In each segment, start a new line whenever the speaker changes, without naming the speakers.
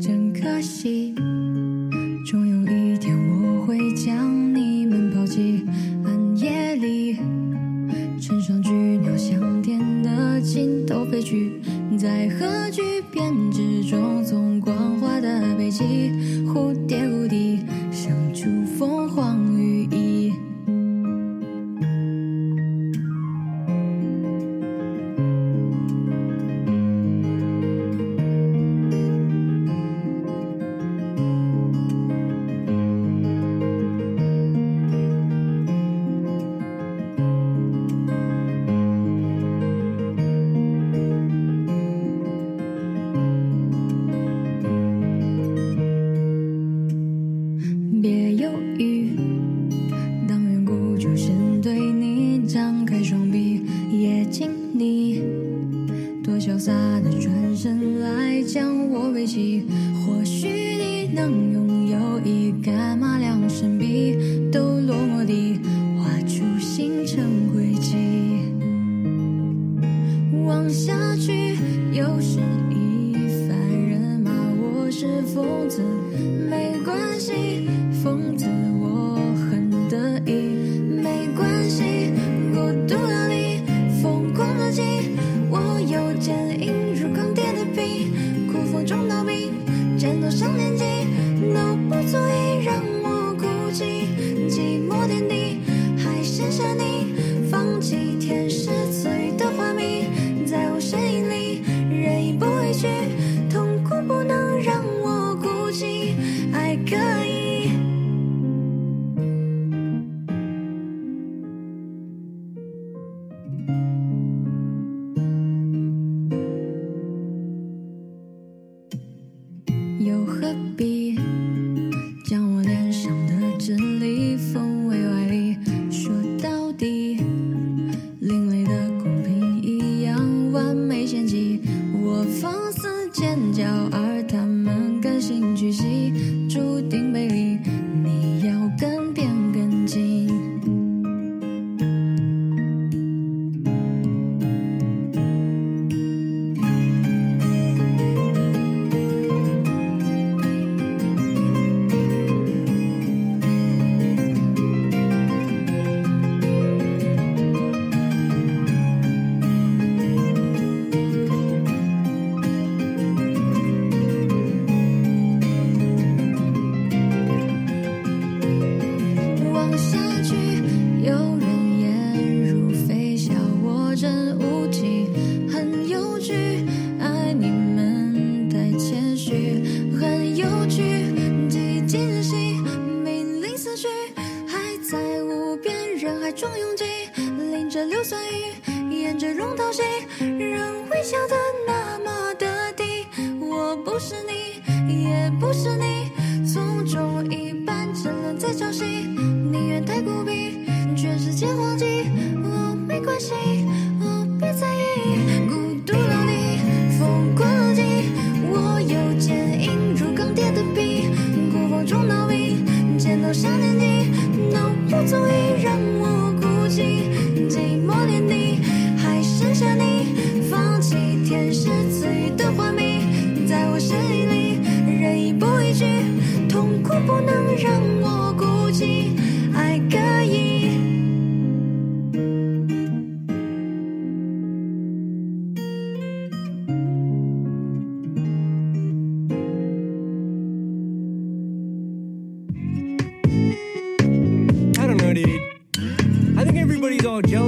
真可惜。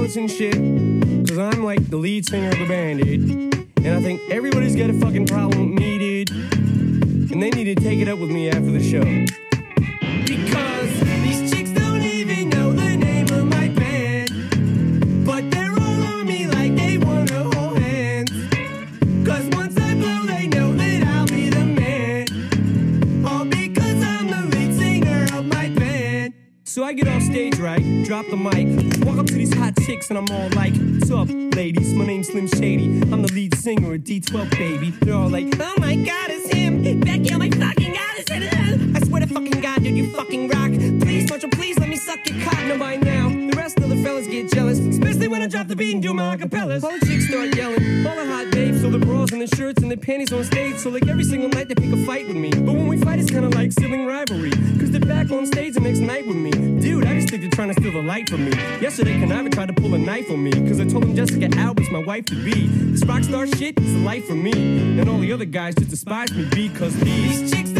shit. Cause I'm like the lead singer of the band, dude. And I think everybody's got a fucking problem needed. And they need to take it up with me after the show. stage right, drop the mic. Walk up to these hot chicks and I'm all like, what's up, ladies? My name's Slim Shady. I'm the lead singer of D12, baby. They're all like, oh my god, it's him. Becky, oh my fucking god, it's him. I swear to fucking god, dude, you fucking rock. Please, will please let me suck your cock? No, by now fellas get jealous, especially when I drop the beat and do my acapellas. All the chicks start yelling, all the hot babes, so the bras and the shirts and the panties on stage. So like every single night they pick a fight with me, but when we fight it's kinda like sibling rivalry, cause they're back on stage the next night with me. Dude, I just think they're trying to steal the light from me. Yesterday Kuniva tried to pull a knife on me, cause I told him Jessica Alba's my wife to be. This rock star shit is the life for me, and all the other guys just despise me because these chicks.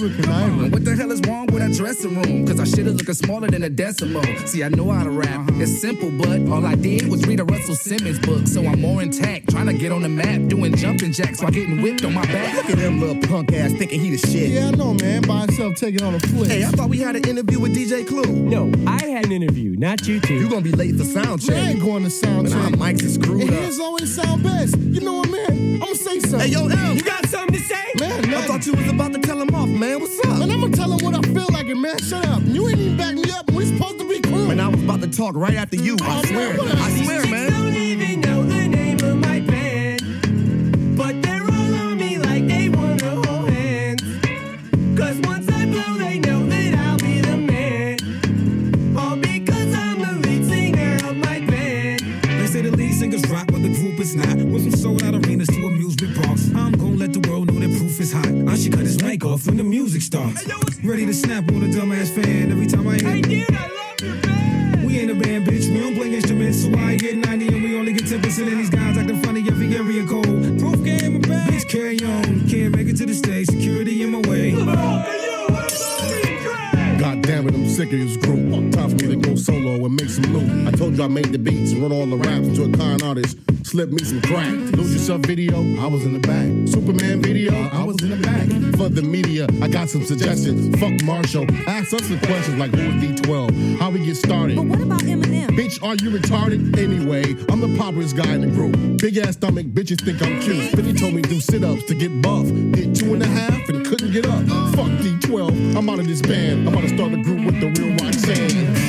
Were conniving.
What the hell is wrong with that dressing room? Cause our shit is looking smaller than a decimal. See, I know how to rap. It's simple, but all I did was read a Russell Simmons book. So I'm more intact, trying to get on the map, doing jumping jacks while getting whipped on my back.
Look at them little punk ass thinking he the shit.
Yeah, I know, man. By himself taking on a flick.
Hey, I thought we had an interview with DJ Clue.
No, I had an interview, not you two.
You're gonna be late for sound
Man, I
check.
ain't going to sound
Man, our
check.
mics is screwed
And
up.
his always sound best. You know what, man? I'm gonna say something.
Hey, yo, M.
You got something to say?
man,
I thought you was about to tell him off, man. What's up?
man, I'm gonna tell him what I feel like, and man, shut up. You ain't even back me up. We supposed to be cool.
Man, I was about to talk right after you. Oh, I
Oh,
swear.
man, what
I
a-
swear,
Chicks
man.
Off when the music starts. Ready to snap on a dumbass fan every time I hit.
Hey, dude, I love your band.
We ain't a band, bitch. We don't play instruments, so I get 90 and we only get 10%. And these guys acting funny every area code. Proof game and bad. Bitch, carry on. Can't make it to the stage. Security in my way.
God damn it, I'm sick of this group. Time for me to go solo and make some loot. I told you I made the beats and run all the raps to a con artist. Slip me some crack. Lose yourself video, I was in the back. Superman video, I was in the back. For the media, I got some suggestions. Fuck Marshall. Ask us some questions like who is D12? How we get started?
But what about Eminem?
Bitch, are you retarded? Anyway, I'm the populous guy in the group. Big ass stomach, bitches think I'm cute. 50 told me do sit ups to get buff. Did two and a half and couldn't get up. Fuck D12, I'm out of this band. I'm about to start a group with the real Roxanne.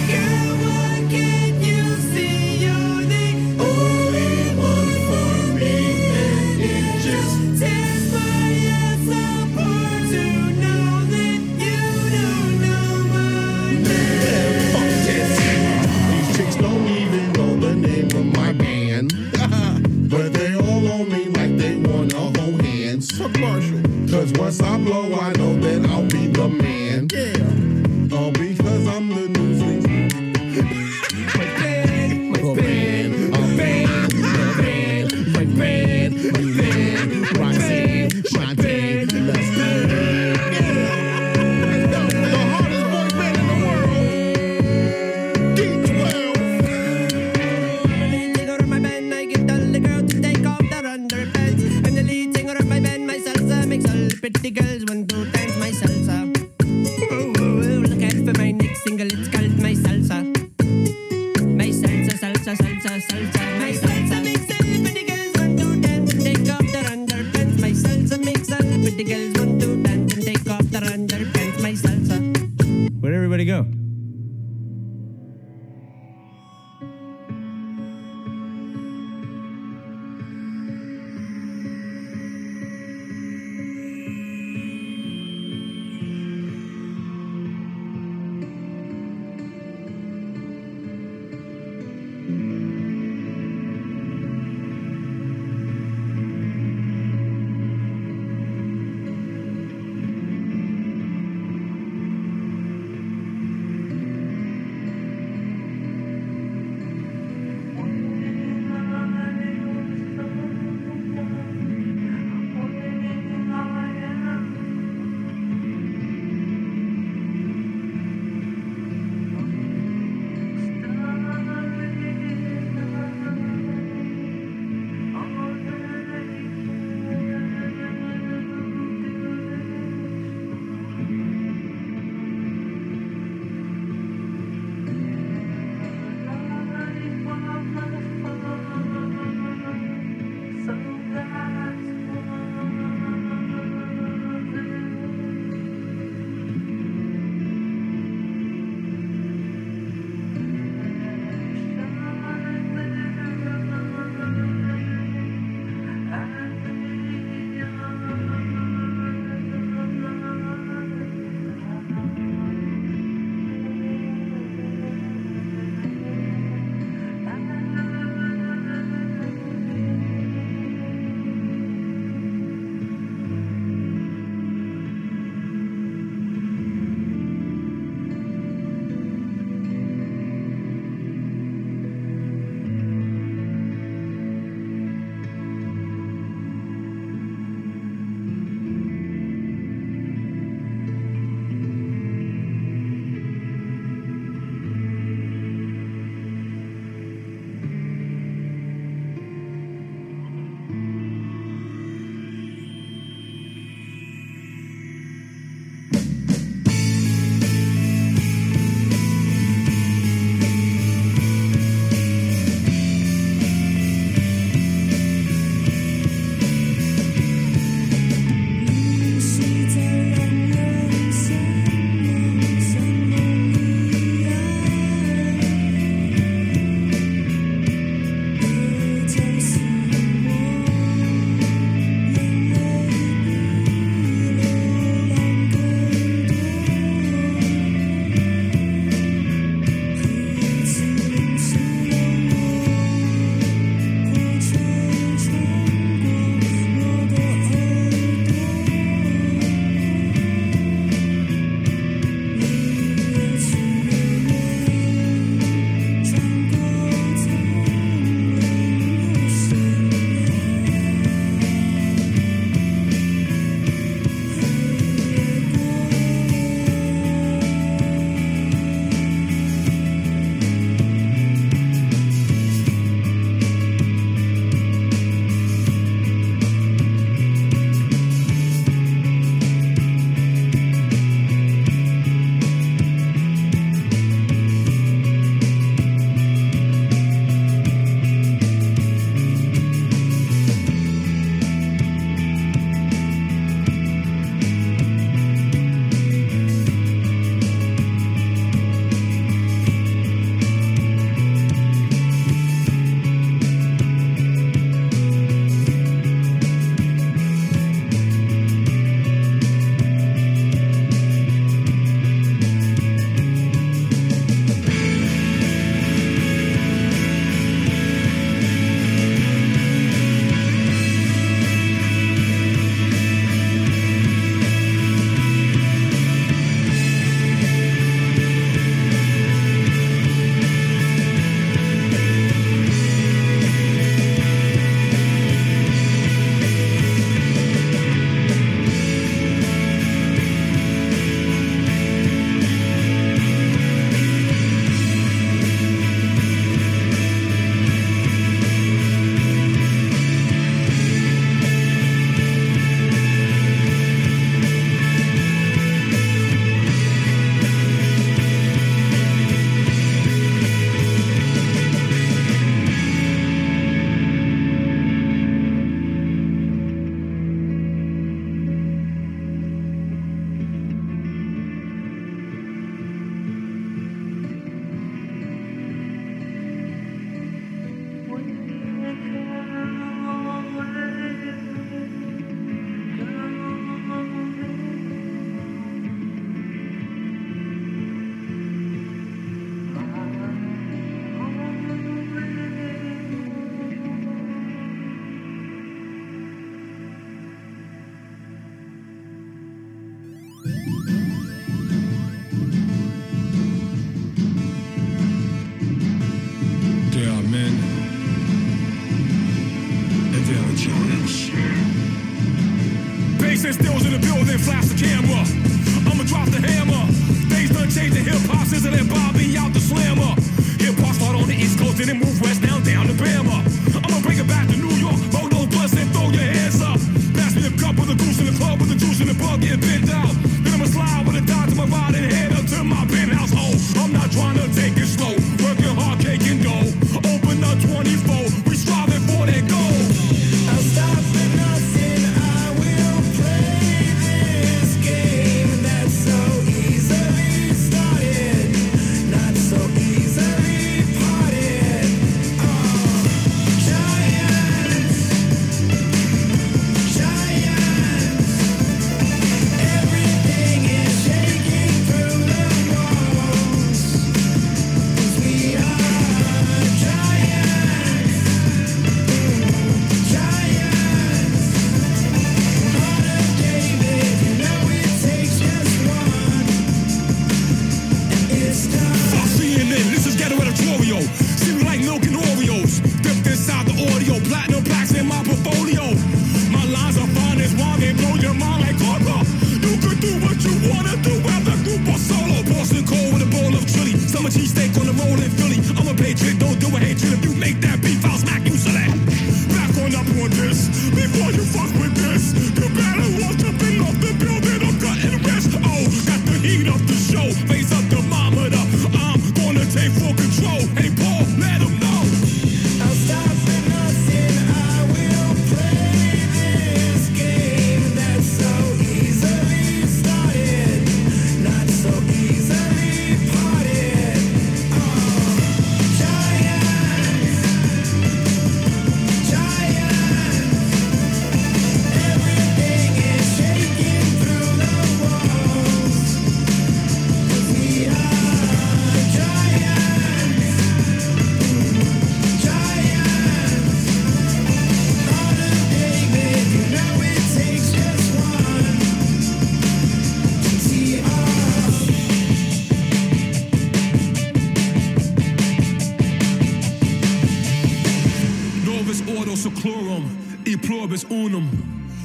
Christmas is.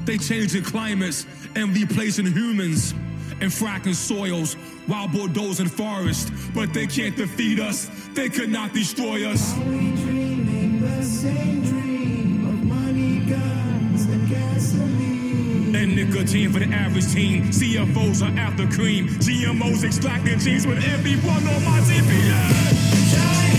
They changing climates and replacing humans and fracking soils while bulldozing forests. But they can't defeat us, they could not destroy us.
Are we dreaming the same dream of money, guns, and gasoline?
And nicotine for the average team. CFOs are after cream. GMOs extracting genes with everyone on my TPS.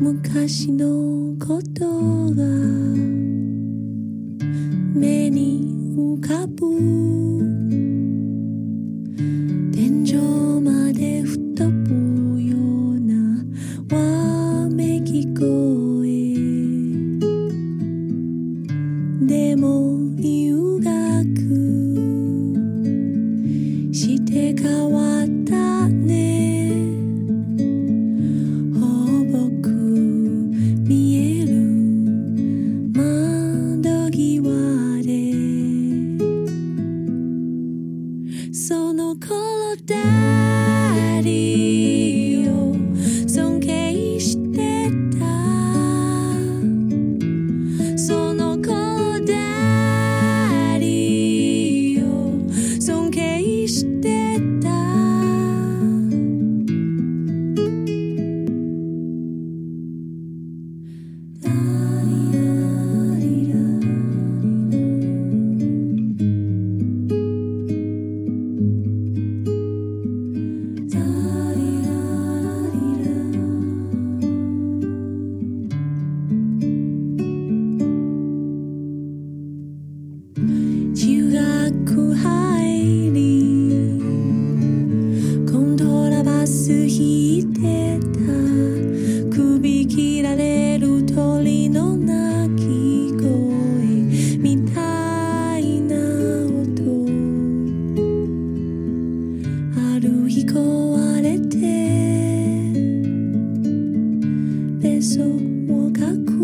昔のことが目に浮かぶ。each. qualquer coisa.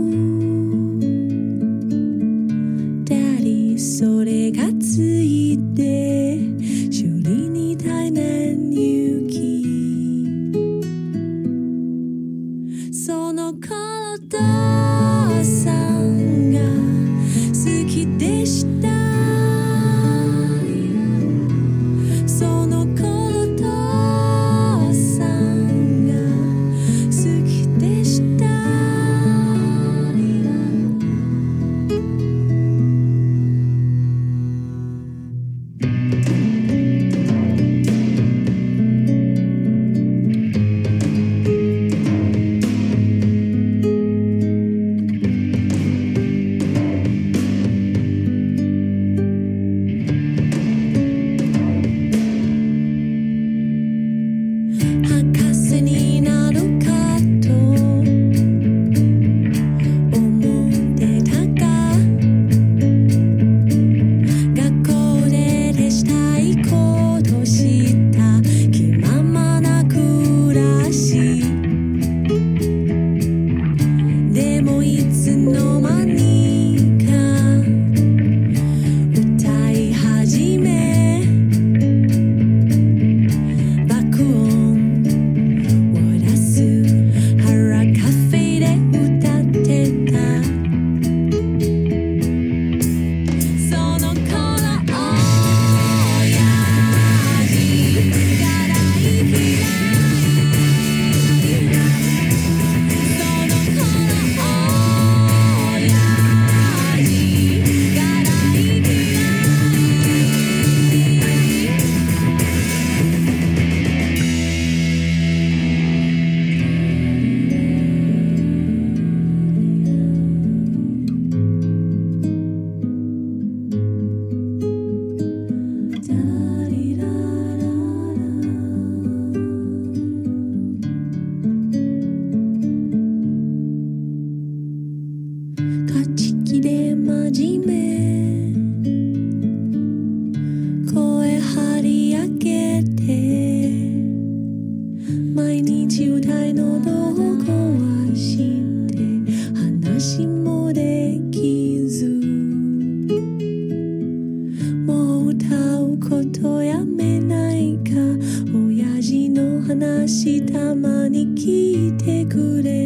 明日まに来てくれ